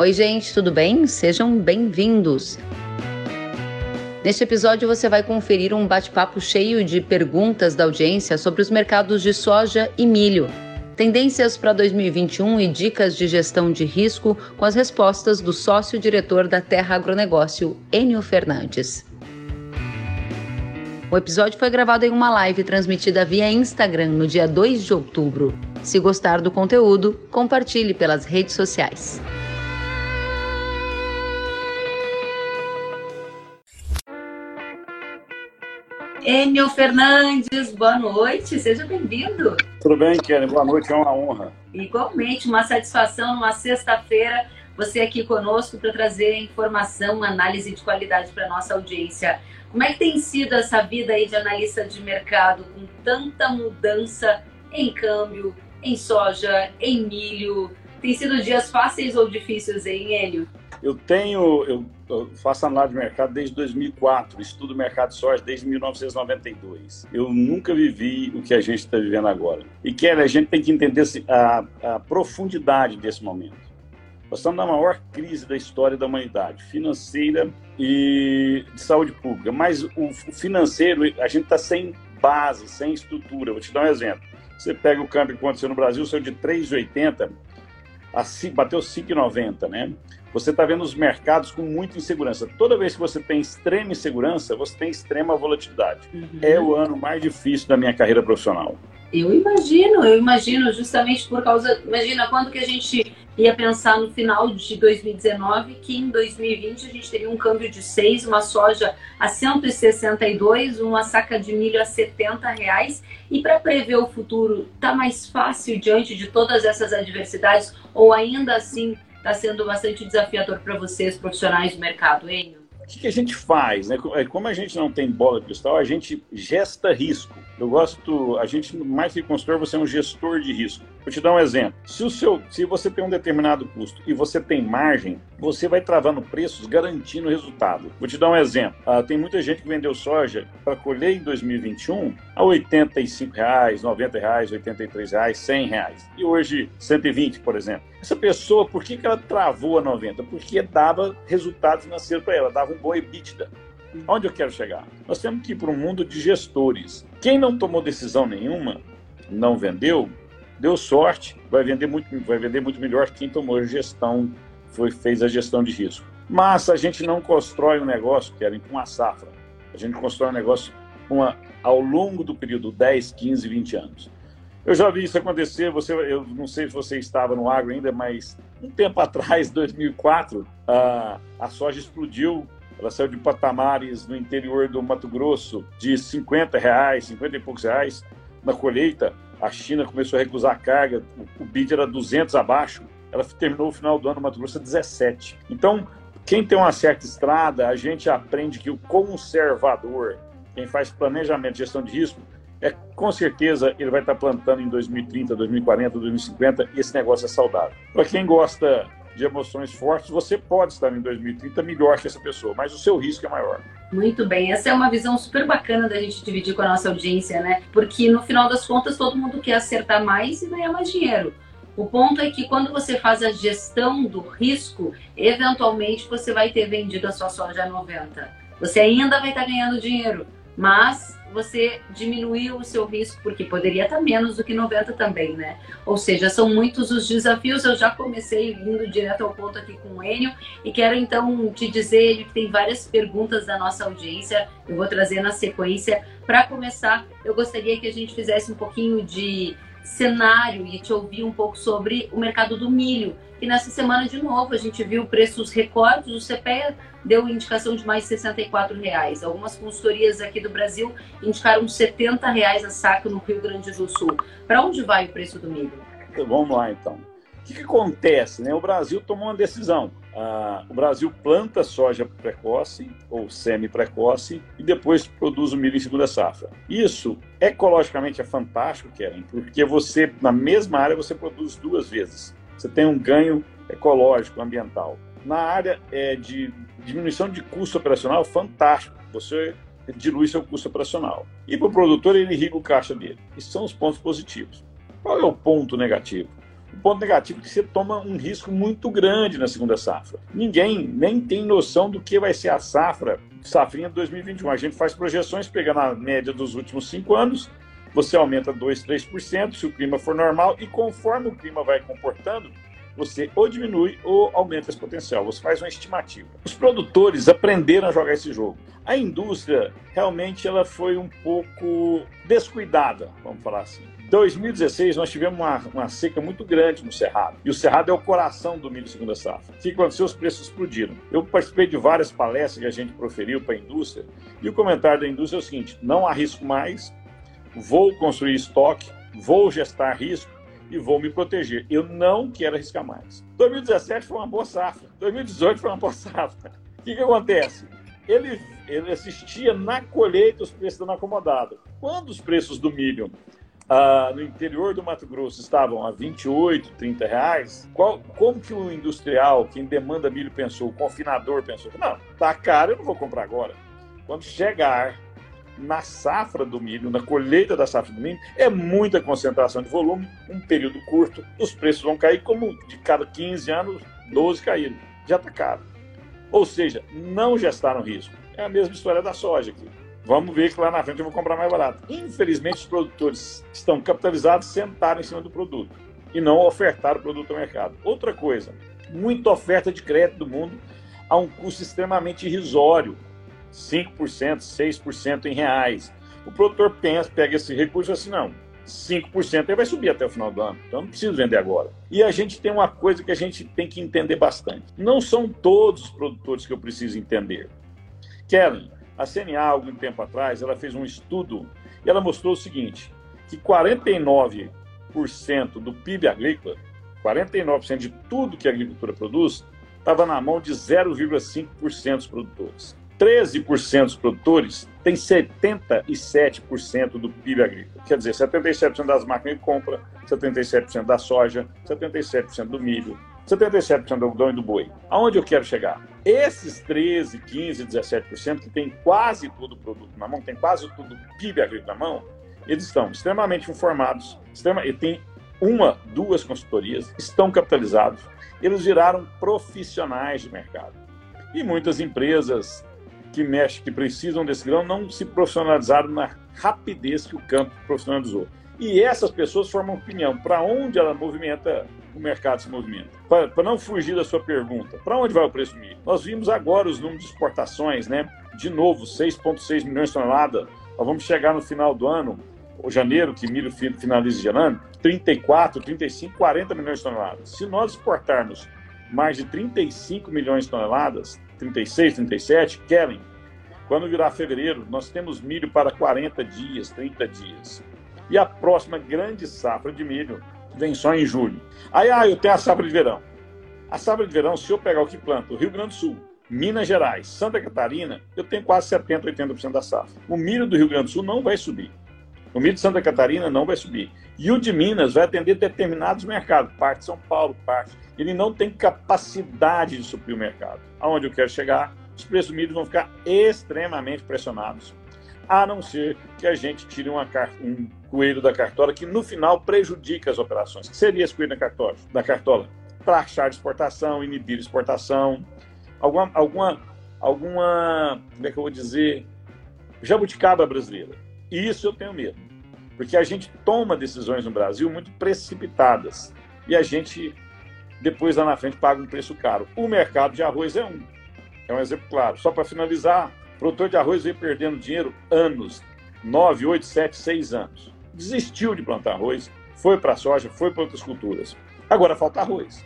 Oi, gente, tudo bem? Sejam bem-vindos. Neste episódio, você vai conferir um bate-papo cheio de perguntas da audiência sobre os mercados de soja e milho, tendências para 2021 e dicas de gestão de risco com as respostas do sócio-diretor da Terra Agronegócio, Enio Fernandes. O episódio foi gravado em uma live transmitida via Instagram no dia 2 de outubro. Se gostar do conteúdo, compartilhe pelas redes sociais. Enio Fernandes, boa noite, seja bem-vindo. Tudo bem, Kelly? Boa noite, é uma honra. Igualmente, uma satisfação numa sexta-feira você aqui conosco para trazer informação, análise de qualidade para nossa audiência. Como é que tem sido essa vida aí de analista de mercado com tanta mudança em câmbio, em soja, em milho? Tem sido dias fáceis ou difíceis, hein, Hélio? Eu tenho, eu, eu faço análise de mercado desde 2004, estudo mercado de soja desde 1992. Eu nunca vivi o que a gente está vivendo agora. E Kelly, a gente tem que entender assim, a, a profundidade desse momento. Estamos na maior crise da história da humanidade, financeira e de saúde pública. Mas o financeiro, a gente está sem base, sem estrutura. Vou te dar um exemplo. Você pega o câmbio que aconteceu no Brasil, saiu de 3,80, bateu 5,90, né? Você está vendo os mercados com muita insegurança. Toda vez que você tem extrema insegurança, você tem extrema volatilidade. Uhum. É o ano mais difícil da minha carreira profissional. Eu imagino, eu imagino, justamente por causa. Imagina quando que a gente ia pensar no final de 2019 que em 2020 a gente teria um câmbio de 6, uma soja a 162, uma saca de milho a 70 reais. E para prever o futuro, tá mais fácil diante de todas essas adversidades ou ainda assim está sendo bastante desafiador para vocês, profissionais do mercado, hein? O que, a gente faz? Né? É, como a gente não tem bola de cristal, a gente gesta risco. Eu gosto, a gente mais que consultor, você é um gestor de risco. Vou te dar um exemplo. Se, o seu, se você tem um determinado custo e você tem margem, você vai travando preços garantindo o resultado. Vou te dar um exemplo. Ah, tem muita gente que vendeu soja para colher em 2021 a 85 reais, 90, reais, 83, reais, 100 reais. E hoje 120, por exemplo. Essa pessoa, por que, que ela travou a 90? Porque dava resultado financeiro para ela, dava um bom EBITDA. Onde eu quero chegar? Nós temos que ir para um mundo de gestores. Quem não tomou decisão nenhuma, não vendeu, deu sorte, vai vender muito, vai vender muito melhor que quem tomou gestão, foi, fez a gestão de risco. Mas a gente não constrói um negócio, querem, com uma safra. A gente constrói um negócio uma, ao longo do período 10, 15, 20 anos. Eu já vi isso acontecer, você, eu não sei se você estava no agro ainda, mas um tempo atrás, 2004, a, a soja explodiu ela saiu de patamares no interior do Mato Grosso de 50 reais, 50 e poucos reais na colheita. A China começou a recusar a carga, o bid era 200 abaixo. Ela terminou o final do ano no Mato Grosso a 17. Então, quem tem uma certa estrada, a gente aprende que o conservador, quem faz planejamento gestão de risco, é com certeza ele vai estar plantando em 2030, 2040, 2050 e esse negócio é saudável. Para quem gosta de emoções fortes, você pode estar em 2030 melhor que essa pessoa, mas o seu risco é maior. Muito bem, essa é uma visão super bacana da gente dividir com a nossa audiência, né? Porque no final das contas todo mundo quer acertar mais e ganhar mais dinheiro. O ponto é que quando você faz a gestão do risco, eventualmente você vai ter vendido a sua soja a 90. Você ainda vai estar ganhando dinheiro, mas você diminuiu o seu risco, porque poderia estar menos do que 90 também, né? Ou seja, são muitos os desafios. Eu já comecei indo direto ao ponto aqui com o Enio e quero então te dizer que tem várias perguntas da nossa audiência. Eu vou trazer na sequência. Para começar, eu gostaria que a gente fizesse um pouquinho de cenário e te ouvir um pouco sobre o mercado do milho. E nessa semana, de novo, a gente viu preços recordes. O CPEA deu indicação de mais de 64 reais. Algumas consultorias aqui do Brasil indicaram 70 reais a saca no Rio Grande do Sul. Para onde vai o preço do milho? Então, vamos lá, então. O que, que acontece? Né? O Brasil tomou uma decisão. Ah, o Brasil planta soja precoce ou semi-precoce e depois produz o milho em segunda safra. Isso ecologicamente é fantástico, Keren, porque você, na mesma área, você produz duas vezes. Você tem um ganho ecológico, ambiental. Na área é, de diminuição de custo operacional, fantástico. Você dilui seu custo operacional. E para o produtor, ele irriga o caixa dele. Esses são os pontos positivos. Qual é o ponto negativo? O ponto negativo é que você toma um risco muito grande na segunda safra. Ninguém nem tem noção do que vai ser a safra, safrinha de 2021. A gente faz projeções pegando a média dos últimos cinco anos, você aumenta 2, 3% se o clima for normal, e conforme o clima vai comportando, você ou diminui ou aumenta esse potencial. Você faz uma estimativa. Os produtores aprenderam a jogar esse jogo. A indústria realmente ela foi um pouco descuidada, vamos falar assim. 2016 nós tivemos uma, uma, seca muito grande no Cerrado. E o Cerrado é o coração do milho segunda safra. O que aconteceu? Os preços explodiram. Eu participei de várias palestras que a gente proferiu para a indústria. E o comentário da indústria é o seguinte: não arrisco mais, vou construir estoque, vou gestar risco e vou me proteger. Eu não quero arriscar mais. 2017 foi uma boa safra. 2018 foi uma boa safra. O que, que acontece? Ele, ele assistia na colheita os preços dando acomodado. Quando os preços do milho ah, no interior do Mato Grosso estavam a 28, 30 reais, qual, como que o industrial, quem demanda milho, pensou, o confinador pensou, não, tá caro, eu não vou comprar agora. Quando chegar na safra do milho, na colheita da safra do milho, é muita concentração de volume, um período curto, os preços vão cair como de cada 15 anos, 12 caíram. Já está caro. Ou seja, não gestaram risco. É a mesma história da soja aqui. Vamos ver que lá na frente eu vou comprar mais barato. Infelizmente, os produtores estão capitalizados, sentaram em cima do produto e não ofertaram o produto ao mercado. Outra coisa, muita oferta de crédito do mundo a um custo extremamente irrisório, 5%, 6% em reais. O produtor pensa, pega esse recurso assim, não, 5% ele vai subir até o final do ano, então não preciso vender agora. E a gente tem uma coisa que a gente tem que entender bastante. Não são todos os produtores que eu preciso entender. Querem a CNA, algum tempo atrás, ela fez um estudo e ela mostrou o seguinte, que 49% do PIB agrícola, 49% de tudo que a agricultura produz, estava na mão de 0,5% dos produtores. 13% dos produtores têm 77% do PIB agrícola. Quer dizer, 77% das máquinas de compra, 77% da soja, 77% do milho, 77% do algodão e do boi. Aonde eu quero chegar? Esses 13, 15, 17% que tem quase todo o produto na mão, tem quase todo o PIB agrícola na mão, eles estão extremamente informados, extrema, e tem uma, duas consultorias, estão capitalizados, eles viraram profissionais de mercado. E muitas empresas que mexem, que precisam desse grão, não se profissionalizaram na rapidez que o campo profissionalizou. E essas pessoas formam opinião. Para onde ela movimenta o mercado se movimenta. Para não fugir da sua pergunta, para onde vai o preço do milho? Nós vimos agora os números de exportações, né? De novo, 6,6 milhões de toneladas. Nós vamos chegar no final do ano, o janeiro, que milho finaliza janeiro, 34, 35, 40 milhões de toneladas. Se nós exportarmos mais de 35 milhões de toneladas, 36, 37, querem. Quando virar fevereiro, nós temos milho para 40 dias, 30 dias. E a próxima grande safra de milho vem só em julho. Aí, ah, eu tenho a safra de verão. A safra de verão, se eu pegar o que planta, o Rio Grande do Sul, Minas Gerais, Santa Catarina, eu tenho quase 70%, 80% da safra. O milho do Rio Grande do Sul não vai subir. O milho de Santa Catarina não vai subir. E o de Minas vai atender determinados mercados, parte de São Paulo, parte. Ele não tem capacidade de suprir o mercado. Aonde eu quero chegar, os preços do milho vão ficar extremamente pressionados a não ser que a gente tire uma, um coelho da cartola que no final prejudica as operações. Que seria esse coelho da cartola? Da cartola? De exportação, inibir exportação, alguma, alguma, alguma, como é que eu vou dizer, jabuticaba brasileira. E isso eu tenho medo, porque a gente toma decisões no Brasil muito precipitadas e a gente depois lá na frente paga um preço caro. O mercado de arroz é um, é um exemplo claro. Só para finalizar, produtor de arroz veio perdendo dinheiro anos, 9, 8, 7, 6 anos. Desistiu de plantar arroz, foi para a soja, foi para outras culturas. Agora falta arroz.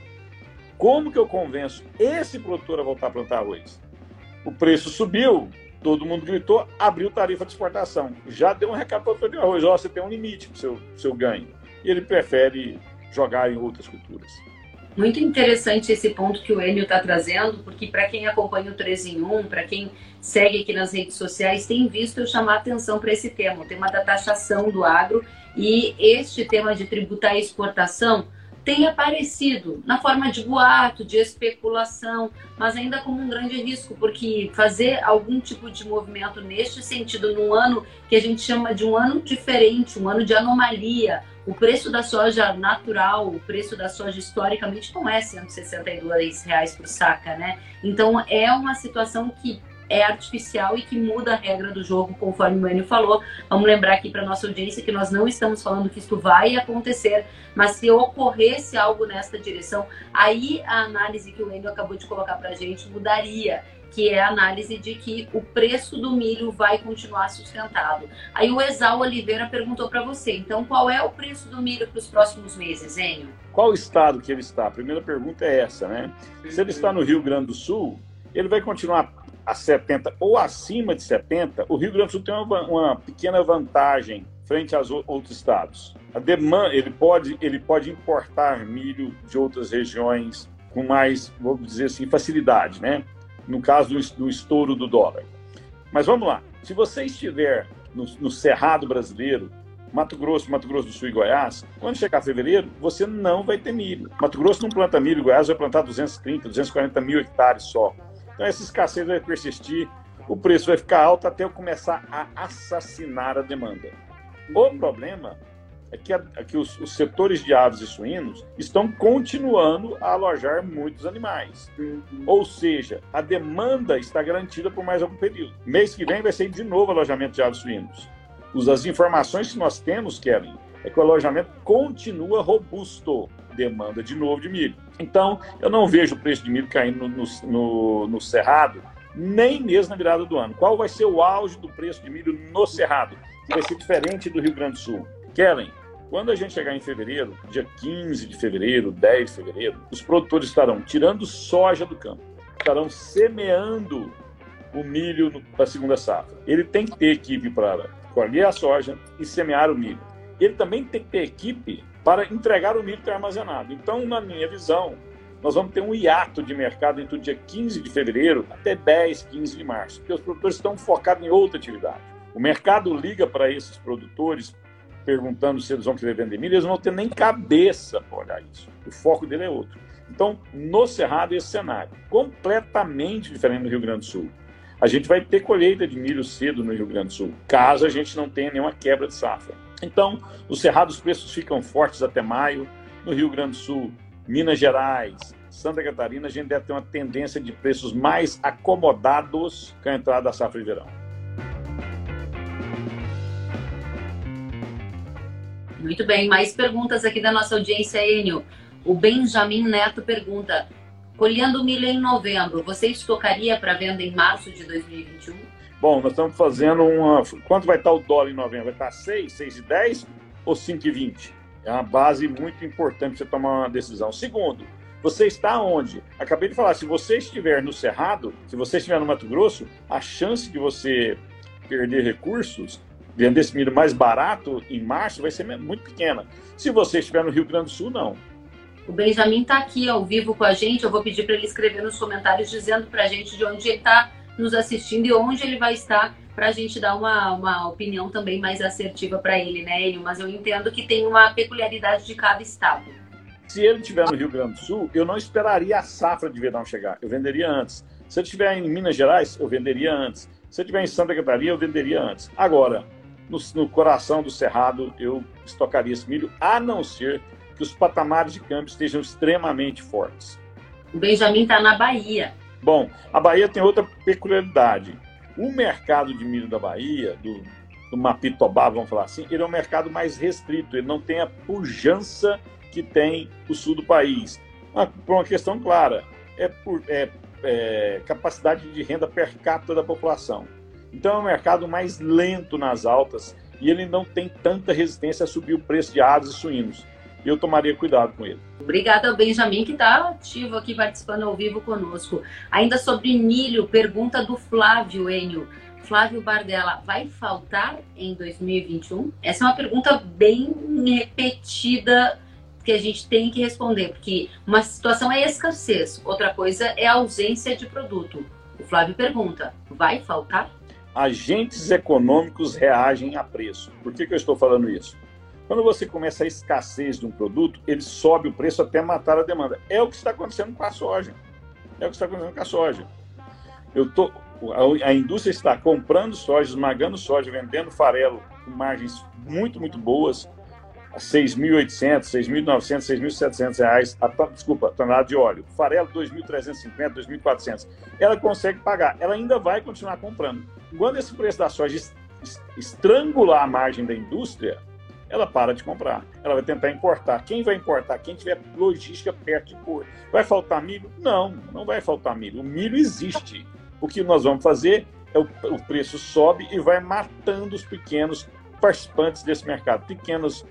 Como que eu convenço esse produtor a voltar a plantar arroz? O preço subiu, todo mundo gritou, abriu tarifa de exportação. Já deu um recado para o produtor de arroz, ó, você tem um limite para o seu, seu ganho. E ele prefere jogar em outras culturas. Muito interessante esse ponto que o Enio está trazendo, porque para quem acompanha o 3 em 1, para quem segue aqui nas redes sociais, tem visto eu chamar atenção para esse tema, o tema da taxação do agro e este tema de tributar a exportação tem aparecido na forma de boato, de especulação, mas ainda como um grande risco, porque fazer algum tipo de movimento neste sentido num ano que a gente chama de um ano diferente, um ano de anomalia, o preço da soja natural, o preço da soja historicamente não é 162 reais por saca, né? Então é uma situação que é artificial e que muda a regra do jogo, conforme o Enio falou. Vamos lembrar aqui para nossa audiência que nós não estamos falando que isto vai acontecer, mas se ocorresse algo nesta direção, aí a análise que o Enio acabou de colocar para a gente mudaria que é a análise de que o preço do milho vai continuar sustentado. Aí o Exal Oliveira perguntou para você, então qual é o preço do milho para os próximos meses, Enio? Qual estado que ele está? A primeira pergunta é essa, né? Se ele está no Rio Grande do Sul, ele vai continuar a 70 ou acima de 70, o Rio Grande do Sul tem uma, uma pequena vantagem frente aos outros estados. A demanda, ele pode, ele pode importar milho de outras regiões com mais, vamos dizer assim, facilidade, né? No caso do, estouro do dólar. Mas vamos lá. Se você estiver no, no Cerrado brasileiro, Mato Grosso, Mato Grosso do Sul e Goiás, quando chegar fevereiro, você não vai ter milho. Mato Grosso não planta milho, Goiás vai plantar 230, 240 mil hectares só. Então essa escassez vai persistir, o preço vai ficar alto até eu começar a assassinar a demanda. O problema é que, a, é que os, os, setores de aves e suínos estão continuando a alojar muitos animais. Ou seja, a demanda está garantida por mais algum período. Mês que vem vai ser de novo alojamento de aves e suínos. As informações que nós temos, Kevin, é que o alojamento continua robusto demanda de novo de milho. Então, eu não vejo o preço de milho caindo no, no, no Cerrado, nem mesmo na virada do ano. Qual vai ser o auge do preço de milho no Cerrado? Que vai ser diferente do Rio Grande do Sul. Kellen, quando a gente chegar em fevereiro, dia 15 de fevereiro, 10 de fevereiro, os produtores estarão tirando soja do campo, estarão semeando o milho para a segunda safra. Ele tem que ter equipe para colher a soja e semear o milho. Ele também tem que ter equipe para entregar o milho que é armazenado. Então, na minha visão, nós vamos ter um hiato de mercado entre o dia 15 de fevereiro até 10, 15 de março, porque os produtores estão focados em outra atividade. O mercado liga para esses produtores perguntando se eles vão querer vender milho, eles não vão ter nem cabeça para olhar isso. O foco dele é outro. Então, no Cerrado, esse cenário completamente diferente no Rio Grande do Sul. A gente vai ter colheita de milho cedo no Rio Grande do Sul, caso a gente não tenha nenhuma quebra de safra. Então, no Cerrado os preços ficam fortes até maio. No Rio Grande do Sul, Minas Gerais, Santa Catarina, a gente deve ter uma tendência de preços mais acomodados com a entrada da safra de verão. Muito bem, mais perguntas aqui da nossa audiência, Enio. O Benjamin Neto pergunta: colhendo milho em novembro, você estocaria para venda em março de 2021? Bom, nós estamos fazendo uma. Quanto vai estar o dólar em novembro? Vai estar 6, 6,10 ou 5,20? É uma base muito importante para você tomar uma decisão. Segundo, você está onde? Acabei de falar, se você estiver no Cerrado, se você estiver no Mato Grosso, a chance de você perder recursos, vender esse milho mais barato em março, vai ser muito pequena. Se você estiver no Rio Grande do Sul, não. O Benjamin está aqui ao vivo com a gente. Eu vou pedir para ele escrever nos comentários dizendo para a gente de onde ele está nos assistindo e onde ele vai estar para a gente dar uma, uma opinião também mais assertiva para ele, né, Enio? Mas eu entendo que tem uma peculiaridade de cada estado. Se ele estiver no Rio Grande do Sul, eu não esperaria a safra de verão chegar, eu venderia antes. Se ele estiver em Minas Gerais, eu venderia antes. Se ele estiver em Santa Catarina, eu venderia antes. Agora, no, no coração do Cerrado, eu estocaria esse milho, a não ser que os patamares de câmbio estejam extremamente fortes. O Benjamin está na Bahia. Bom, a Bahia tem outra peculiaridade. O mercado de milho da Bahia, do, do Mapitobá, vamos falar assim, ele é um mercado mais restrito, ele não tem a pujança que tem o sul do país. Uma, por uma questão clara, é por é, é, capacidade de renda per capita da população. Então é um mercado mais lento nas altas e ele não tem tanta resistência a subir o preço de aves e suínos eu tomaria cuidado com ele. Obrigada ao Benjamin, que está ativo aqui participando ao vivo conosco. Ainda sobre milho, pergunta do Flávio Enio. Flávio Bardella, vai faltar em 2021? Essa é uma pergunta bem repetida que a gente tem que responder, porque uma situação é escassez, outra coisa é ausência de produto. O Flávio pergunta: vai faltar? Agentes econômicos reagem a preço. Por que, que eu estou falando isso? Quando você começa a escassez de um produto, ele sobe o preço até matar a demanda. É o que está acontecendo com a soja. É o que está acontecendo com a soja. Eu tô, a, a indústria está comprando soja, esmagando soja, vendendo farelo com margens muito, muito boas, a 6.800, 6.900, 6.700 reais, a, desculpa, tonelada de óleo. Farelo 2.350, 2.400. Ela consegue pagar, ela ainda vai continuar comprando. Quando esse preço da soja estrangular a margem da indústria, ela para de comprar. Ela vai tentar importar. Quem vai importar? Quem tiver logística perto de pôr. Vai faltar milho? Não, não vai faltar milho. O milho existe. O que nós vamos fazer é o, o preço sobe e vai matando os pequenos participantes desse mercado. Pequenos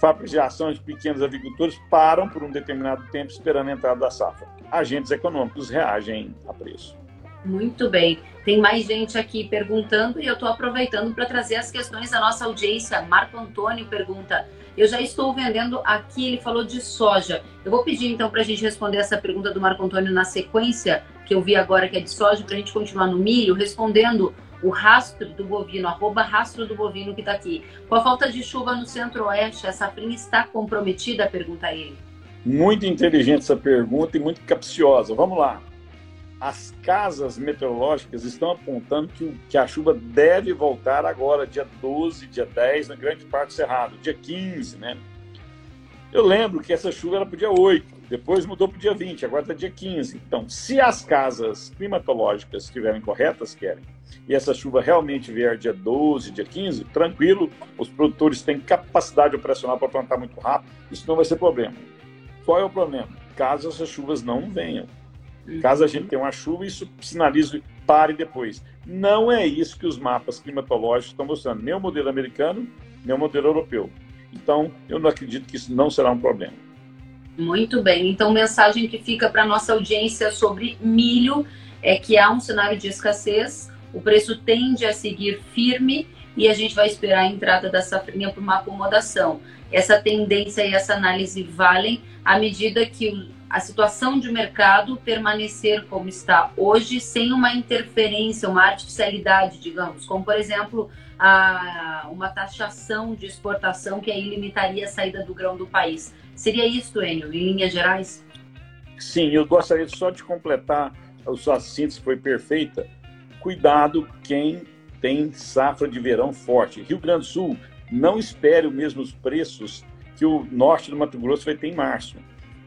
fábricas de ação de pequenos agricultores param por um determinado tempo esperando a entrada da safra. Agentes econômicos reagem a preço. Muito bem. Tem mais gente aqui perguntando e eu estou aproveitando para trazer as questões da nossa audiência. Marco Antônio pergunta: Eu já estou vendendo aqui, ele falou de soja. Eu vou pedir então para a gente responder essa pergunta do Marco Antônio na sequência, que eu vi agora que é de soja, para a gente continuar no milho, respondendo o rastro do bovino, arroba rastro do bovino que está aqui. Com a falta de chuva no centro-oeste, a safrinha está comprometida? Pergunta ele. Muito inteligente essa pergunta e muito capciosa. Vamos lá as casas meteorológicas estão apontando que, que, a chuva deve voltar agora, dia 12, dia 10, na grande parte do Cerrado, dia 15, né? Eu lembro que essa chuva era para o dia 8, depois mudou para o dia 20, agora está dia 15. Então, se as casas climatológicas estiverem corretas, querem, e essa chuva realmente vier dia 12, dia 15, tranquilo, os produtores têm capacidade operacional para plantar muito rápido, isso não vai ser problema. Qual é o problema? Caso essas chuvas não venham Caso a gente tenha uma chuva, isso sinaliza pare depois. Não é isso que os mapas climatológicos estão mostrando, nem o modelo americano, nem o modelo europeu. Então, eu não acredito que isso não será um problema. Muito bem. Então, mensagem que fica para nossa audiência sobre milho é que há um cenário de escassez, o preço tende a seguir firme e a gente vai esperar a entrada da safrinha para uma acomodação. Essa tendência e essa análise valem à medida que a situação de mercado permanecer como está hoje, sem uma interferência, uma artificialidade, digamos, como por exemplo a, uma taxação de exportação que aí limitaria a saída do grão do país. Seria isso, Enio, em linhas gerais? Sim, eu gostaria só de completar a sua síntese, foi perfeita. Cuidado quem tem safra de verão forte. Rio Grande do Sul, não espere os mesmos preços que o norte do Mato Grosso vai ter em março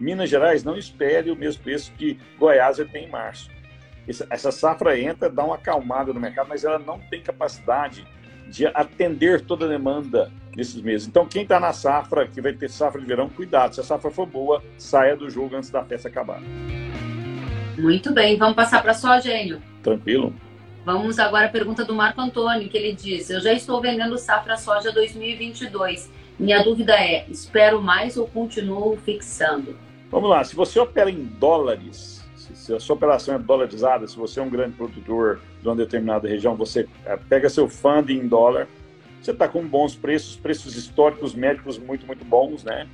Minas Gerais não espere o mesmo preço que Goiás vai ter em março. Essa safra entra, dá uma acalmada no mercado, mas ela não tem capacidade de atender toda a demanda nesses meses. Então, quem está na safra, que vai ter safra de verão, cuidado. Se a safra for boa, saia do jogo antes da festa acabar. Muito bem, vamos passar para só, Gênio. Tranquilo. Vamos agora à pergunta do Marco Antônio, que ele diz: Eu já estou vendendo safra soja 2022. Minha dúvida é: espero mais ou continuo fixando? Vamos lá, se você opera em dólares, se a sua operação é dolarizada, se você é um grande produtor de uma determinada região, você eh, pega seu funding em dólar, você está com bons preços, preços históricos médicos muito, muito bons, né?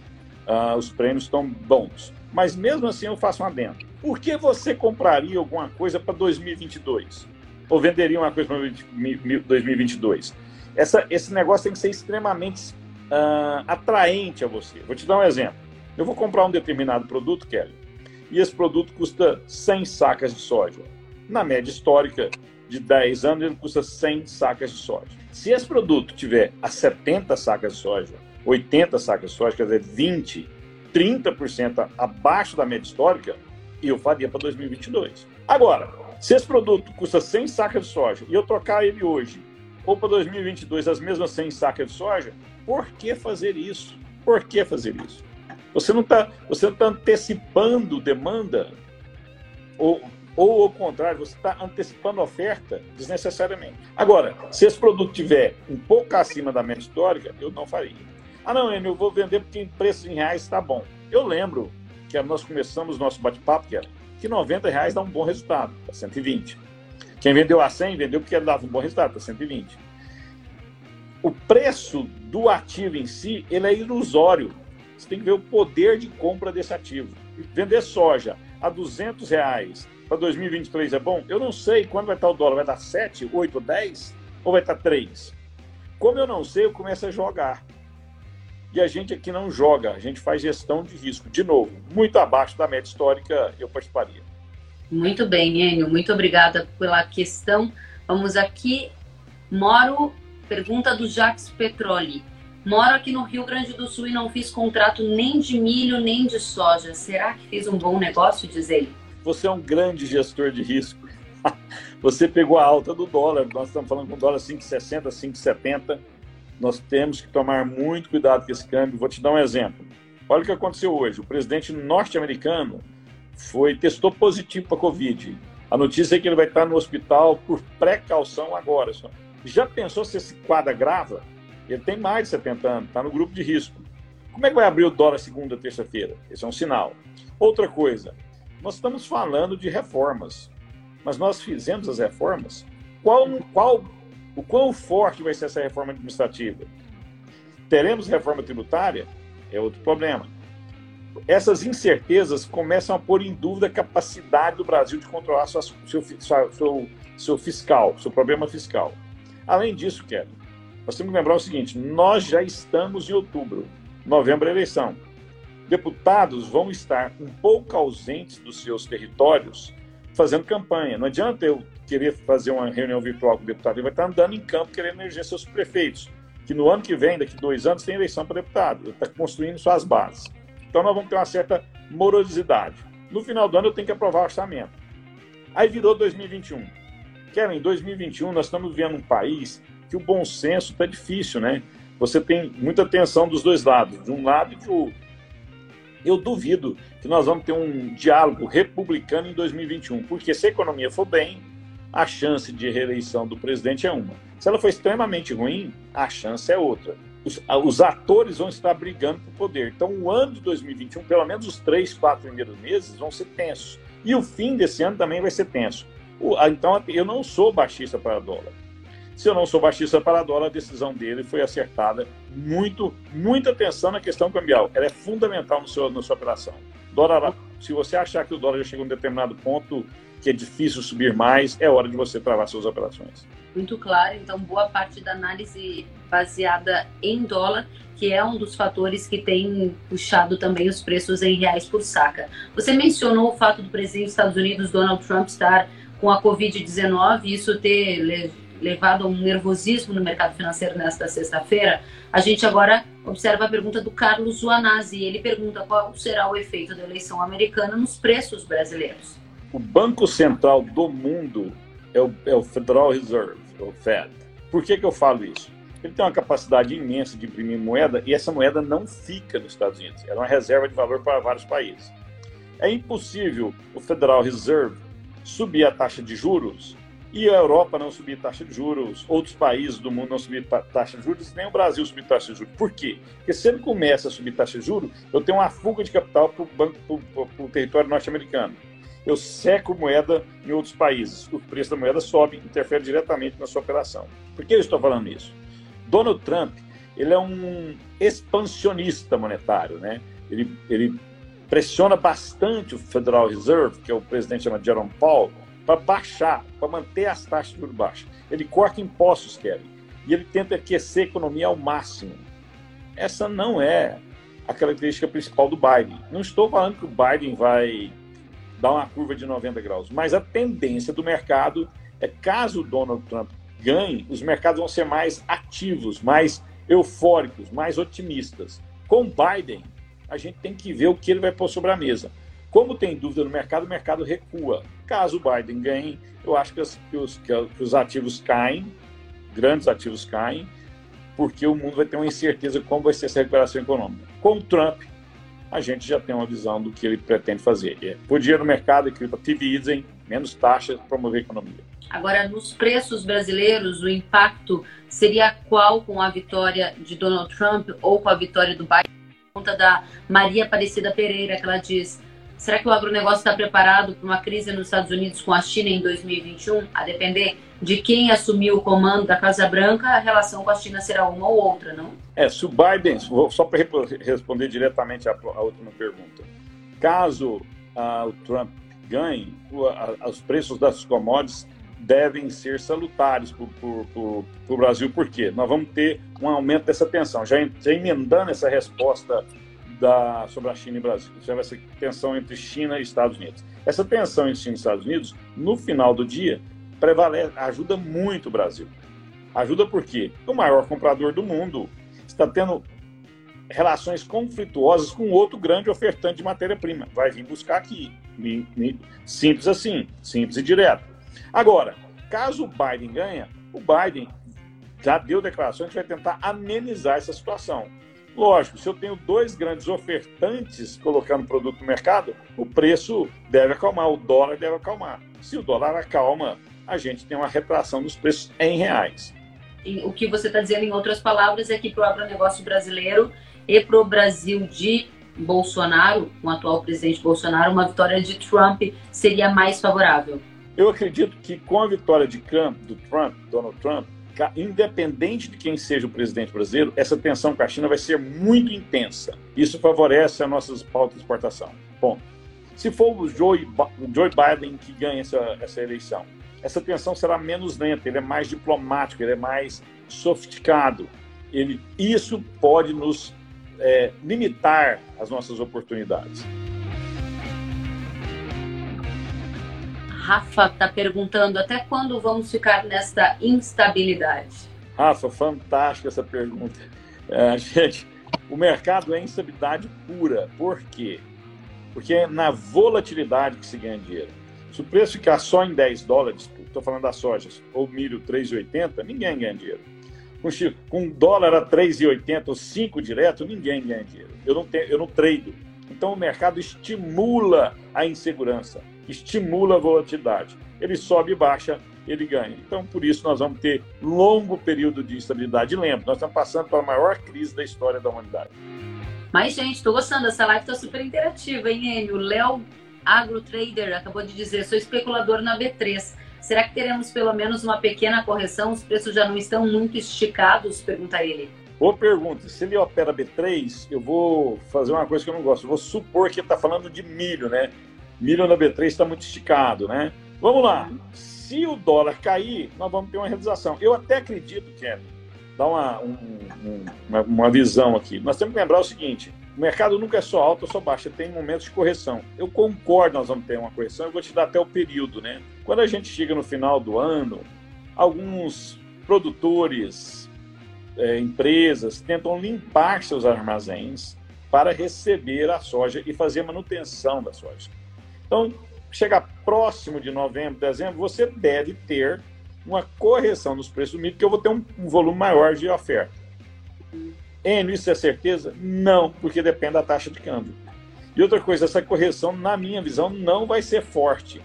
Uh, os prêmios estão bons. Mas mesmo assim eu faço um adendo. Por que você compraria alguma coisa para 2022? Ou venderia uma coisa para 2022? Essa, esse negócio tem que ser extremamente uh, atraente a você. Vou te dar um exemplo. Eu vou comprar um determinado produto, Kelly, e esse produto custa 100 sacas de soja. Na média histórica de 10 anos, ele custa 100 sacas de soja. Se esse produto tiver a 70 sacas de soja, 80 sacas de soja, quer dizer, 20, 30% abaixo da média histórica, eu faria para 2022. Agora, se esse produto custa 100 sacas de soja e eu trocar ele hoje, ou para 2022 as mesmas 100 sacas de soja, por que fazer isso? Por que fazer isso? Você não está tá antecipando demanda, ou, ou ao contrário, você está antecipando oferta desnecessariamente. Agora, se esse produto tiver um pouco acima da média histórica, eu não faria. Ah, não, Enio, eu vou vender porque em preços em reais está bom. Eu lembro que nós começamos nosso bate-papo, que era que 90 reais dá um bom resultado, para 120. Quem vendeu a 100, vendeu porque dava um bom resultado, para 120. O preço do ativo em si, ele é ilusório. Você tem que ver o poder de compra desse ativo. Vender soja a 200 reais para 2023 é bom? Eu não sei quando vai estar o dólar. Vai estar 7, 8, 10 ou vai estar 3? Como eu não sei, eu começo a jogar. E a gente aqui não joga, a gente faz gestão de risco. De novo, muito abaixo da média histórica, eu participaria. Muito bem, Enio, muito obrigada pela questão. Vamos aqui. Moro, pergunta do Jacques Petroli. Moro aqui no Rio Grande do Sul e não fiz contrato nem de milho nem de soja. Será que fiz um bom negócio, diz ele? Você é um grande gestor de risco. Você pegou a alta do dólar. Nós estamos falando com dólar 5,60, 5,70 nós temos que tomar muito cuidado com esse câmbio. Vou te dar um exemplo. Olha o que aconteceu hoje. O presidente norte-americano foi testou positivo para Covid. A notícia é que ele vai estar no hospital por precaução agora. Já pensou se esse quadro agrava? Ele tem mais de 70 anos, está no grupo de risco. Como é que vai abrir o dólar segunda, terça-feira? Esse é um sinal. Outra coisa, nós estamos falando de reformas, mas nós fizemos as reformas. Qual, qual o quão forte vai ser essa reforma administrativa? Teremos reforma tributária? É outro problema. Essas incertezas começam a pôr em dúvida a capacidade do Brasil de controlar sua, seu, sua, seu, seu fiscal, seu problema fiscal. Além disso, Kevin, nós temos que lembrar o seguinte: nós já estamos em outubro, novembro é eleição. Deputados vão estar um pouco ausentes dos seus territórios fazendo campanha. Não adianta eu querer fazer uma reunião virtual com o deputado, ele vai estar andando em campo querendo eleger seus prefeitos, que no ano que vem, daqui dois anos, tem eleição para deputado, ele está construindo suas bases. Então nós vamos ter uma certa morosidade. No final do ano eu tenho que aprovar o orçamento. Aí virou 2021. Kevin, em 2021 nós estamos vivendo um país que o bom senso está difícil, né? Você tem muita tensão dos dois lados, de um lado e de outro. Eu duvido que nós vamos ter um diálogo republicano em 2021, porque se a economia for bem, a chance de reeleição do presidente é uma. Se ela for extremamente ruim, a chance é outra. Os, os atores vão estar brigando por poder. Então, o ano de 2021, pelo menos os três, quatro primeiros meses, vão ser tensos. E o fim desse ano também vai ser tenso. O, então, eu não sou baixista para dólar. Se eu não sou baixista para dólar, a decisão dele foi acertada. Muito, muita atenção na questão cambial. Ela é fundamental no seu, na sua operação. Dólar, se você achar que o dólar já chegou a um determinado ponto que é difícil subir mais, é hora de você travar suas operações. Muito claro, então boa parte da análise baseada em dólar, que é um dos fatores que tem puxado também os preços em reais por saca. Você mencionou o fato do presidente dos Estados Unidos, Donald Trump, estar com a Covid-19, isso ter levado a um nervosismo no mercado financeiro nesta sexta-feira. A gente agora observa a pergunta do Carlos Zuanazzi. Ele pergunta qual será o efeito da eleição americana nos preços brasileiros. O Banco Central do mundo é o, é o Federal Reserve, o Fed. Por que, que eu falo isso? Ele tem uma capacidade imensa de imprimir moeda e essa moeda não fica nos Estados Unidos. Ela é uma reserva de valor para vários países. É impossível o Federal Reserve subir a taxa de juros e a Europa não subir taxa de juros, outros países do mundo não subir taxa de juros, nem o Brasil subir taxa de juros. Por quê? Porque se ele começa a subir taxa de juros, eu tenho uma fuga de capital para o território norte-americano eu seco moeda em outros países. O preço da moeda sobe, interfere diretamente na sua operação. Por que eu estou falando isso? Donald Trump, ele é um expansionista monetário, né? Ele, ele pressiona bastante o Federal Reserve, que é o presidente chama Jerome Powell, para baixar, para manter as taxas de juros baixas. Ele corta impostos, Kevin, e ele tenta aquecer a economia ao máximo. Essa não é a característica principal do Biden. Não estou falando que o Biden vai dar uma curva de 90 graus. Mas a tendência do mercado é, caso o Donald Trump ganhe, os mercados vão ser mais ativos, mais eufóricos, mais otimistas. Com Biden, a gente tem que ver o que ele vai pôr sobre a mesa. Como tem dúvida no mercado, o mercado recua. Caso o Biden ganhe, eu acho que, as, que, os, que os ativos caem, grandes ativos caem, porque o mundo vai ter uma incerteza de como vai ser essa recuperação econômica. Com o Trump, a gente já tem uma visão do que ele pretende fazer. É pôr dinheiro no mercado, equitativizem, menos taxas, promover a economia. Agora, nos preços brasileiros, o impacto seria qual com a vitória de Donald Trump ou com a vitória do Biden? Conta da Maria Aparecida Pereira, que ela diz: será que o agronegócio está preparado para uma crise nos Estados Unidos com a China em 2021? A depender de quem assumiu o comando da Casa Branca, a relação com a China será uma ou outra, não? É, se o Biden, só para responder diretamente a, última pergunta, caso uh, o Trump ganhe, os preços das commodities devem ser salutares para o Brasil, por quê? Nós vamos ter um aumento dessa tensão. Já, já emendando essa resposta da, sobre a China e Brasil, já vai ser tensão entre China e Estados Unidos. Essa tensão entre China e Estados Unidos, no final do dia, prevalece, ajuda muito o Brasil. Ajuda porque o maior comprador do mundo está tendo relações conflituosas com outro grande ofertante de matéria-prima. Vai vir buscar aqui. Simples assim, simples e direto. Agora, caso o Biden ganhe, o Biden já deu declarações que vai tentar amenizar essa situação. Lógico, se eu tenho dois grandes ofertantes colocando produto no mercado, o preço deve acalmar, o dólar deve acalmar. Se o dólar acalma, a gente tem uma retração dos preços em reais. E o que você está dizendo, em outras palavras, é que para o agronegócio brasileiro e para o Brasil de Bolsonaro, com o atual presidente Bolsonaro, uma vitória de Trump seria mais favorável. Eu acredito que com a vitória de Trump, do Trump, Donald Trump, independente de quem seja o presidente brasileiro, essa tensão com a China vai ser muito intensa. Isso favorece as nossas pautas de exportação. Bom, se for o Joe, o Joe Biden que ganha essa, essa eleição, essa tensão será menos lenta, ele é mais diplomático, ele é mais sofisticado. Ele, isso pode nos é, limitar as nossas oportunidades. Rafa está perguntando até quando vamos ficar nesta instabilidade? Rafa, fantástica essa pergunta. É, gente, o mercado é instabilidade pura. Por quê? Porque é na volatilidade que se ganha dinheiro. Se o preço ficar só em 10 dólares, estou falando das sojas, ou milho 3,80, ninguém ganha dinheiro. Com, com dólar a 3,80 ou 5 direto, ninguém ganha dinheiro. Eu não, tenho, eu não trado. Então o mercado estimula a insegurança estimula a volatilidade. Ele sobe e baixa, ele ganha. Então, por isso, nós vamos ter longo período de instabilidade. Lembra, nós estamos passando pela maior crise da história da humanidade. Mas, gente, estou gostando. Essa live está super interativa, hein, Enio? O Léo AgroTrader acabou de dizer, sou especulador na B3. Será que teremos pelo menos uma pequena correção? Os preços já não estão muito esticados? Pergunta ele. Boa pergunta. Se ele opera B3, eu vou fazer uma coisa que eu não gosto. Eu vou supor que ele está falando de milho, né? Milho na B3 está muito esticado, né? Vamos lá. Se o dólar cair, nós vamos ter uma realização. Eu até acredito, Kevin, dá uma, um, uma, uma, visão aqui. Nós temos que lembrar o seguinte: o mercado nunca é só alto ou só baixo, tem momentos de correção. Eu concordo, nós vamos ter uma correção, eu vou te dar até o período, né? Quando a gente chega no final do ano, alguns produtores, é, empresas, tentam limpar seus armazéns para receber a soja e fazer manutenção da soja. Então, chega próximo de novembro, dezembro, você deve ter uma correção nos preços do milho, porque eu vou ter um, um volume maior de oferta. Enio, isso é certeza? Não, porque depende da taxa de câmbio. E outra coisa, essa correção, na minha visão, não vai ser forte.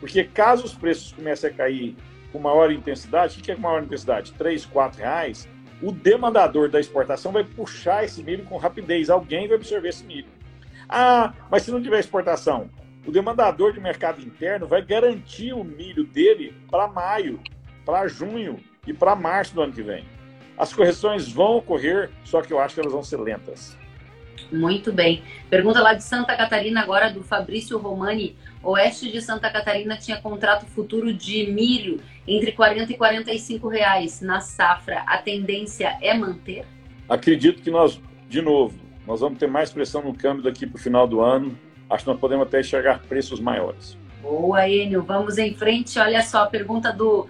Porque caso os preços comecem a cair com maior intensidade, o que é maior intensidade? 3, 4 reais, o demandador da exportação vai puxar esse milho com rapidez. Alguém vai absorver esse milho. Ah, mas se não tiver exportação, o demandador de mercado interno vai garantir o milho dele para maio, para junho e para março do ano que vem. As correções vão ocorrer, só que eu acho que elas vão ser lentas. Muito bem. Pergunta lá de Santa Catarina, agora do Fabrício Romani. Oeste de Santa Catarina tinha contrato futuro de milho entre 40 e 45 reais na safra. A tendência é manter? Acredito que nós, de novo, nós vamos ter mais pressão no câmbio daqui para o final do ano acho que nós podemos até enxergar preços maiores. Boa, Enio. Vamos em frente. Olha só, a pergunta do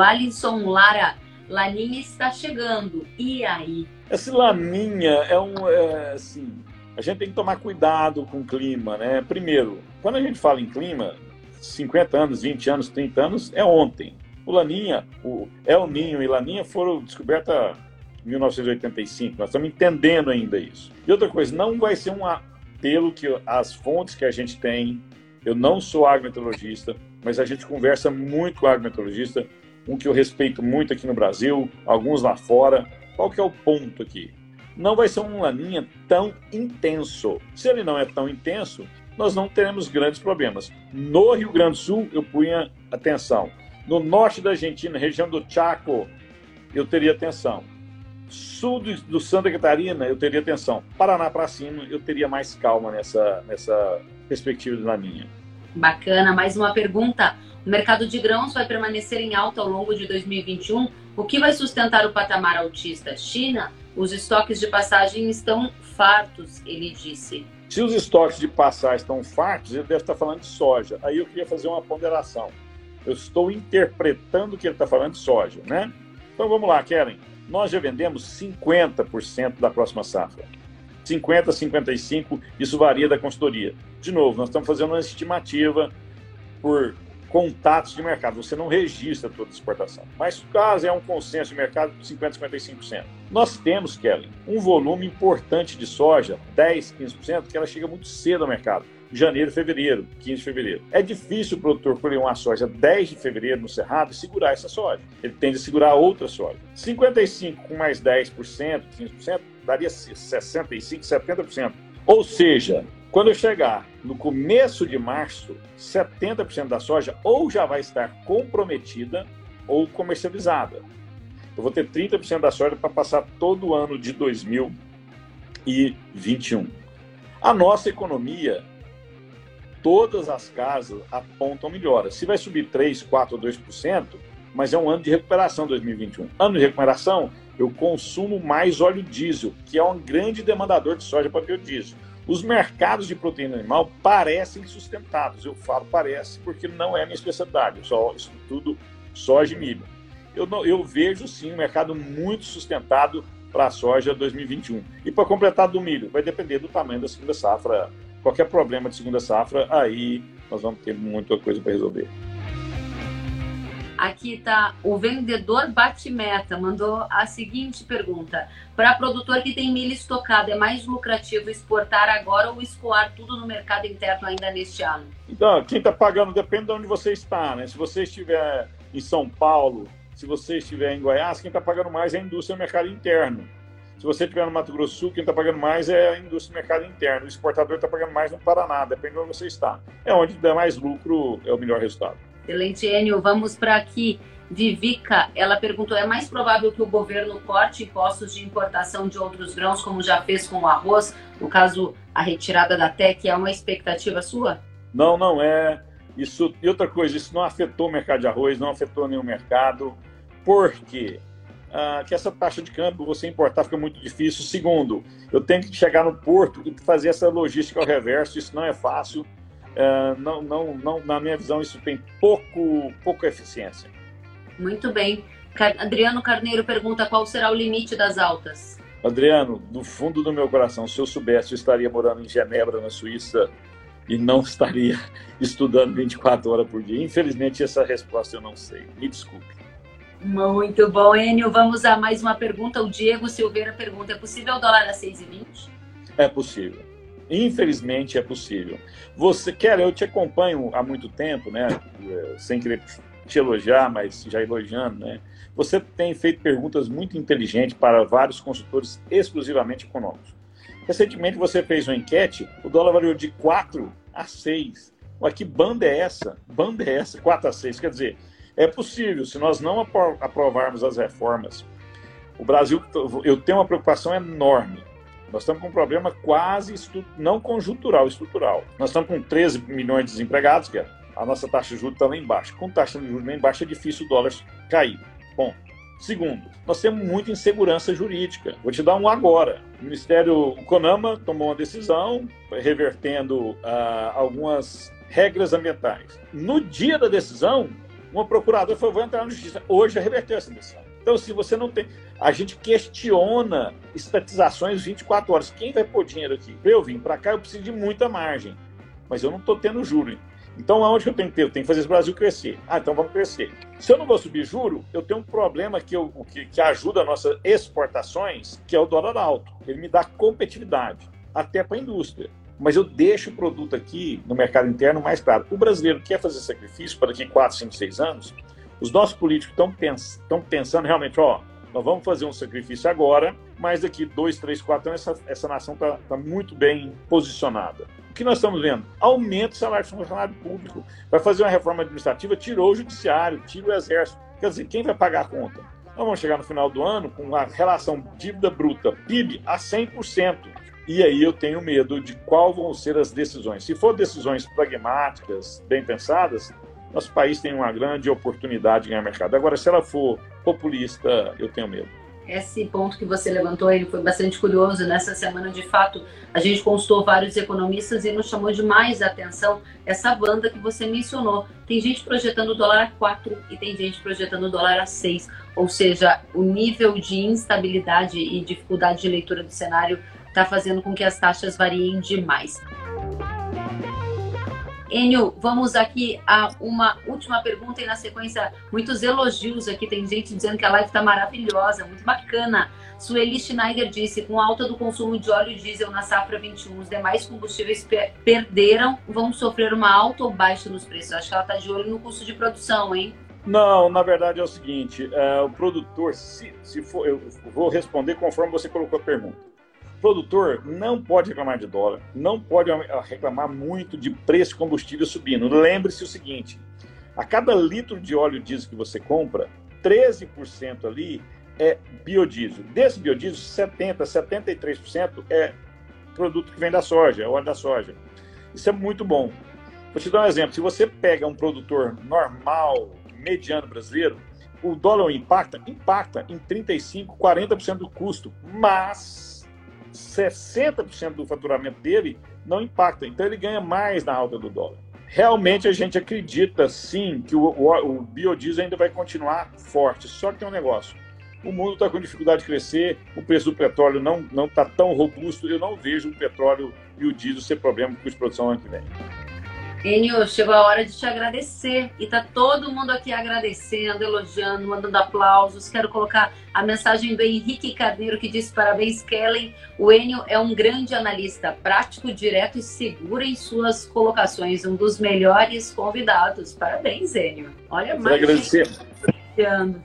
Alisson Lara. Laninha está chegando. E aí? Esse Laninha é um. É, assim, a gente tem que tomar cuidado com o clima, né? Primeiro, quando a gente fala em clima, 50 anos, 20 anos, 30 anos, é ontem. O Laninha, o El Ninho e Laninha foram descobertas em 1985. Nós estamos entendendo ainda isso. E outra coisa, não vai ser uma pelo que as fontes que a gente tem, eu não sou agrometeorologista, mas a gente conversa muito com agrometeorologista, um que eu respeito muito aqui no Brasil, alguns lá fora. Qual que é o ponto aqui? Não vai ser um laninha tão intenso. Se ele não é tão intenso, nós não teremos grandes problemas. No Rio Grande do Sul, eu punha atenção. No norte da Argentina, região do Chaco, eu teria atenção. Sul do, do, Santa Catarina, eu teria atenção. Paraná para cima, eu teria mais calma nessa, nessa perspectiva da minha. Bacana. Mais uma pergunta. O mercado de grãos vai permanecer em alta ao longo de 2021. O que vai sustentar o patamar altista? China? Os estoques de passagem estão fartos, ele disse. Se os estoques de passagem estão fartos, ele deve estar falando de soja. Aí eu queria fazer uma ponderação. Eu estou interpretando que ele está falando de soja, né? Então vamos lá, Keren. Nós já vendemos 50% da próxima safra. 50, 55, isso varia da consultoria. De novo, nós estamos fazendo uma estimativa por contatos de mercado. Você não registra toda a exportação. Mas caso é um consenso de mercado de 50%, 55%. Nós temos, Kelly, um volume importante de soja, 10%, 15%, que ela chega muito cedo ao mercado. Janeiro, fevereiro, 15 de fevereiro. É difícil o produtor colher uma soja 10 de fevereiro no Cerrado e segurar essa soja. Ele tende a segurar outra soja. 55 com mais 10%, 15%, daria 65%, 70%. Ou seja, quando eu chegar no começo de março, 70% da soja ou já vai estar comprometida ou comercializada. Eu vou ter 30% da soja para passar todo o ano de 2021. A nossa economia, todas as casas apontam melhora. Se vai subir 3, 4 ou 2%, mas é um ano de recuperação 2021. Ano de recuperação, eu consumo mais óleo diesel, que é um grande demandador de soja para biodiesel. Os mercados de proteína animal parecem sustentados. Eu falo parece porque não é minha especialidade. Eu só estudo soja e milho. Eu, eu vejo sim um mercado muito sustentado para a soja 2021. E para completar do milho, vai depender do tamanho da segunda safra. Qualquer problema de segunda safra, aí nós vamos ter muita coisa para resolver. Aqui está o vendedor bate-meta, mandou a seguinte pergunta: Para produtor que tem milho estocado, é mais lucrativo exportar agora ou escoar tudo no mercado interno ainda neste ano? Então, quem está pagando depende de onde você está, né? Se você estiver em São Paulo, se você estiver em Goiás, quem está pagando mais é a indústria e o mercado interno. Se você estiver no Mato Grosso Sul, quem está pagando mais é a indústria e o mercado interno. O exportador está pagando mais no Paraná, depende de onde você está. É onde dá mais lucro, é o melhor resultado. Excelente, Enio. Vamos para aqui. Vivica, ela perguntou: é mais provável que o governo corte impostos de importação de outros grãos, como já fez com o arroz, no caso, a retirada da TEC, é uma expectativa sua? Não, não é. Isso, e outra coisa, isso não afetou o mercado de arroz, não afetou nenhum mercado. Por quê? Ah, que essa taxa de câmbio você importar fica muito difícil. Segundo, eu tenho que chegar no porto e fazer essa logística ao reverso, isso não é fácil. É, não, não, não, na minha visão, isso tem pouco, pouca eficiência. Muito bem. Adriano Carneiro pergunta qual será o limite das altas. Adriano, do fundo do meu coração, se eu soubesse, eu estaria morando em Genebra, na Suíça, e não estaria estudando 24 horas por dia. Infelizmente, essa resposta eu não sei. Me desculpe. Muito bom, Enio. Vamos a mais uma pergunta. O Diego Silveira pergunta: é possível o dólar a 6,20? É possível. Infelizmente é possível. Você quer, eu te acompanho há muito tempo, né? Sem querer te elogiar, mas já elogiando, né? Você tem feito perguntas muito inteligentes para vários consultores exclusivamente econômicos. Recentemente você fez uma enquete, o dólar variou de 4 a 6. Mas que banda é essa? Banda é essa? 4 a 6. Quer dizer, é possível, se nós não aprovarmos as reformas, o Brasil, eu tenho uma preocupação enorme nós estamos com um problema quase não conjuntural, estrutural. Nós estamos com 13 milhões de desempregados, que é, a nossa taxa de juros está lá embaixo. Com taxa de juros lá embaixo é difícil o dólar cair. Bom, segundo, nós temos muita insegurança jurídica. Vou te dar um agora. O Ministério, o CONAMA tomou uma decisão revertendo uh, algumas regras ambientais. No dia da decisão, uma procuradora falou, vou entrar na justiça. Hoje já reverteu essa decisão. Então, se você não tem. A gente questiona estatizações 24 horas. Quem vai pôr dinheiro aqui? Eu vir para cá, eu preciso de muita margem. Mas eu não estou tendo juro. Então, aonde eu tenho que ter? Eu tenho que fazer esse Brasil crescer. Ah, então vamos crescer. Se eu não vou subir juro, eu tenho um problema que, eu, que, que ajuda nossas exportações, que é o dólar alto. Ele me dá competitividade, até para a indústria. Mas eu deixo o produto aqui no mercado interno mais caro. O brasileiro quer fazer sacrifício para daqui 4, 5, 6 anos, os nossos políticos estão pens pensando realmente, ó, nós vamos fazer um sacrifício agora, mas daqui dois, três, quatro anos essa, essa nação está tá muito bem posicionada. O que nós estamos vendo? Aumenta o salário do funcionário público. Vai fazer uma reforma administrativa, tirou o judiciário, tira o exército. Quer dizer, quem vai pagar a conta? Nós vamos chegar no final do ano com a relação dívida bruta PIB a 100%. E aí eu tenho medo de qual vão ser as decisões. Se for decisões pragmáticas, bem pensadas, nosso país tem uma grande oportunidade de ganhar mercado. Agora, se ela for populista, eu tenho medo esse ponto que você levantou, ele foi bastante curioso. Nessa semana, de fato, a gente consultou vários economistas e nos chamou demais a atenção essa banda que você mencionou. Tem gente projetando o dólar a 4 e tem gente projetando o dólar a 6. Ou seja, o nível de instabilidade e dificuldade de leitura do cenário está fazendo com que as taxas variem demais. Enio, vamos aqui a uma última pergunta e na sequência muitos elogios aqui. Tem gente dizendo que a live está maravilhosa, muito bacana. Sueli Schneider disse: com alta do consumo de óleo diesel na safra 21, os demais combustíveis per perderam, vão sofrer uma alta ou baixa nos preços. Acho que ela está de olho no custo de produção, hein? Não, na verdade é o seguinte: é, o produtor, se, se for, eu vou responder conforme você colocou a pergunta produtor não pode reclamar de dólar, não pode reclamar muito de preço de combustível subindo. Lembre-se o seguinte: a cada litro de óleo diesel que você compra, 13% ali é biodiesel. Desse biodiesel, 70%, 73% é produto que vem da soja, é óleo da soja. Isso é muito bom. Vou te dar um exemplo. Se você pega um produtor normal, mediano brasileiro, o dólar impacta? Impacta em 35%, 40% do custo. Mas 60% do faturamento dele não impacta. Então ele ganha mais na alta do dólar. Realmente a gente acredita sim que o, o, o biodiesel ainda vai continuar forte. Só que tem um negócio. O mundo está com dificuldade de crescer, o preço do petróleo não está tão robusto. Eu não vejo o petróleo e o diesel ser problema com a produção ano que vem. Enio, chegou a hora de te agradecer. E tá todo mundo aqui agradecendo, elogiando, mandando aplausos. Quero colocar a mensagem do Henrique Carneiro, que disse parabéns, Kellen. O Enio é um grande analista, prático, direto e seguro em suas colocações. Um dos melhores convidados. Parabéns, Enio. Olha mais. Agradecer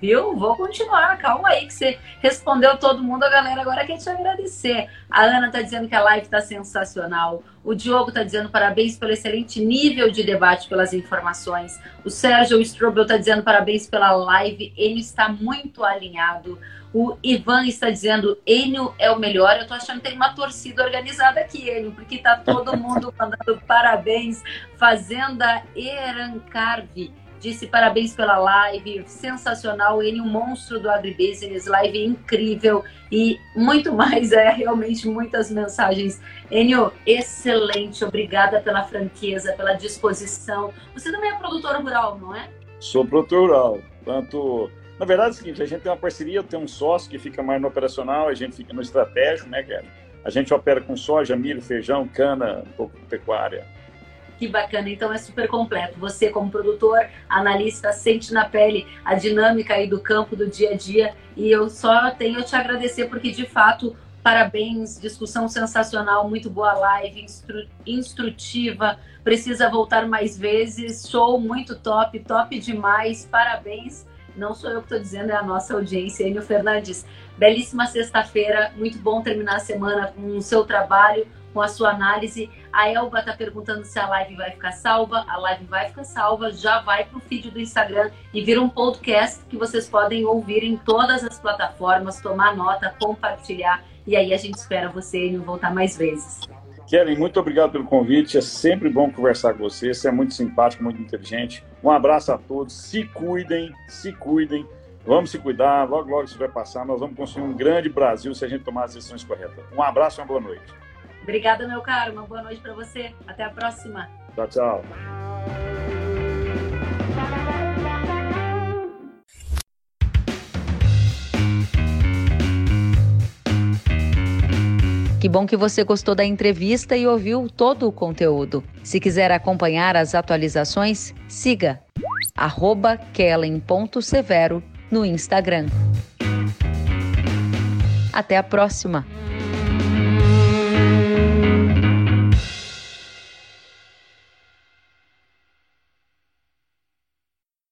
viu? Vou continuar, calma aí que você respondeu todo mundo, a galera agora quer te agradecer. A Ana tá dizendo que a live tá sensacional. O Diogo tá dizendo parabéns pelo excelente nível de debate, pelas informações. O Sérgio Strobel tá dizendo parabéns pela live, ele está muito alinhado. O Ivan está dizendo, Enio é o melhor. Eu tô achando que tem uma torcida organizada aqui, Enio, porque tá todo mundo mandando parabéns. Fazenda Erancarve disse parabéns pela live, sensacional, ele um monstro do agribusiness, live incrível e muito mais, é realmente muitas mensagens. Enio, excelente, obrigada pela franqueza, pela disposição. Você também é produtor rural, não é? Sou produtor rural, tanto... Na verdade é o seguinte, a gente tem uma parceria, tem um sócio que fica mais no operacional, a gente fica no estratégico, né, cara? A gente opera com soja, milho, feijão, cana, um pouco de pecuária. Que bacana, então é super completo. Você, como produtor, analista, sente na pele a dinâmica aí do campo, do dia a dia. E eu só tenho a te agradecer, porque de fato, parabéns, discussão sensacional, muito boa live, instru instrutiva. Precisa voltar mais vezes. Show muito top, top demais. Parabéns. Não sou eu que estou dizendo, é a nossa audiência. Enio Fernandes, belíssima sexta-feira. Muito bom terminar a semana com o seu trabalho com a sua análise. A Elba está perguntando se a live vai ficar salva. A live vai ficar salva, já vai para o feed do Instagram e vira um podcast que vocês podem ouvir em todas as plataformas, tomar nota, compartilhar. E aí a gente espera você e voltar mais vezes. Kellen, muito obrigado pelo convite. É sempre bom conversar com você. Você é muito simpático, muito inteligente. Um abraço a todos. Se cuidem, se cuidem. Vamos se cuidar. Logo, logo isso vai passar. Nós vamos construir um grande Brasil se a gente tomar as decisões corretas. Um abraço e uma boa noite. Obrigada, meu caro. Uma boa noite para você. Até a próxima. Tchau, tchau. Que bom que você gostou da entrevista e ouviu todo o conteúdo. Se quiser acompanhar as atualizações, siga kellen.severo no Instagram. Até a próxima!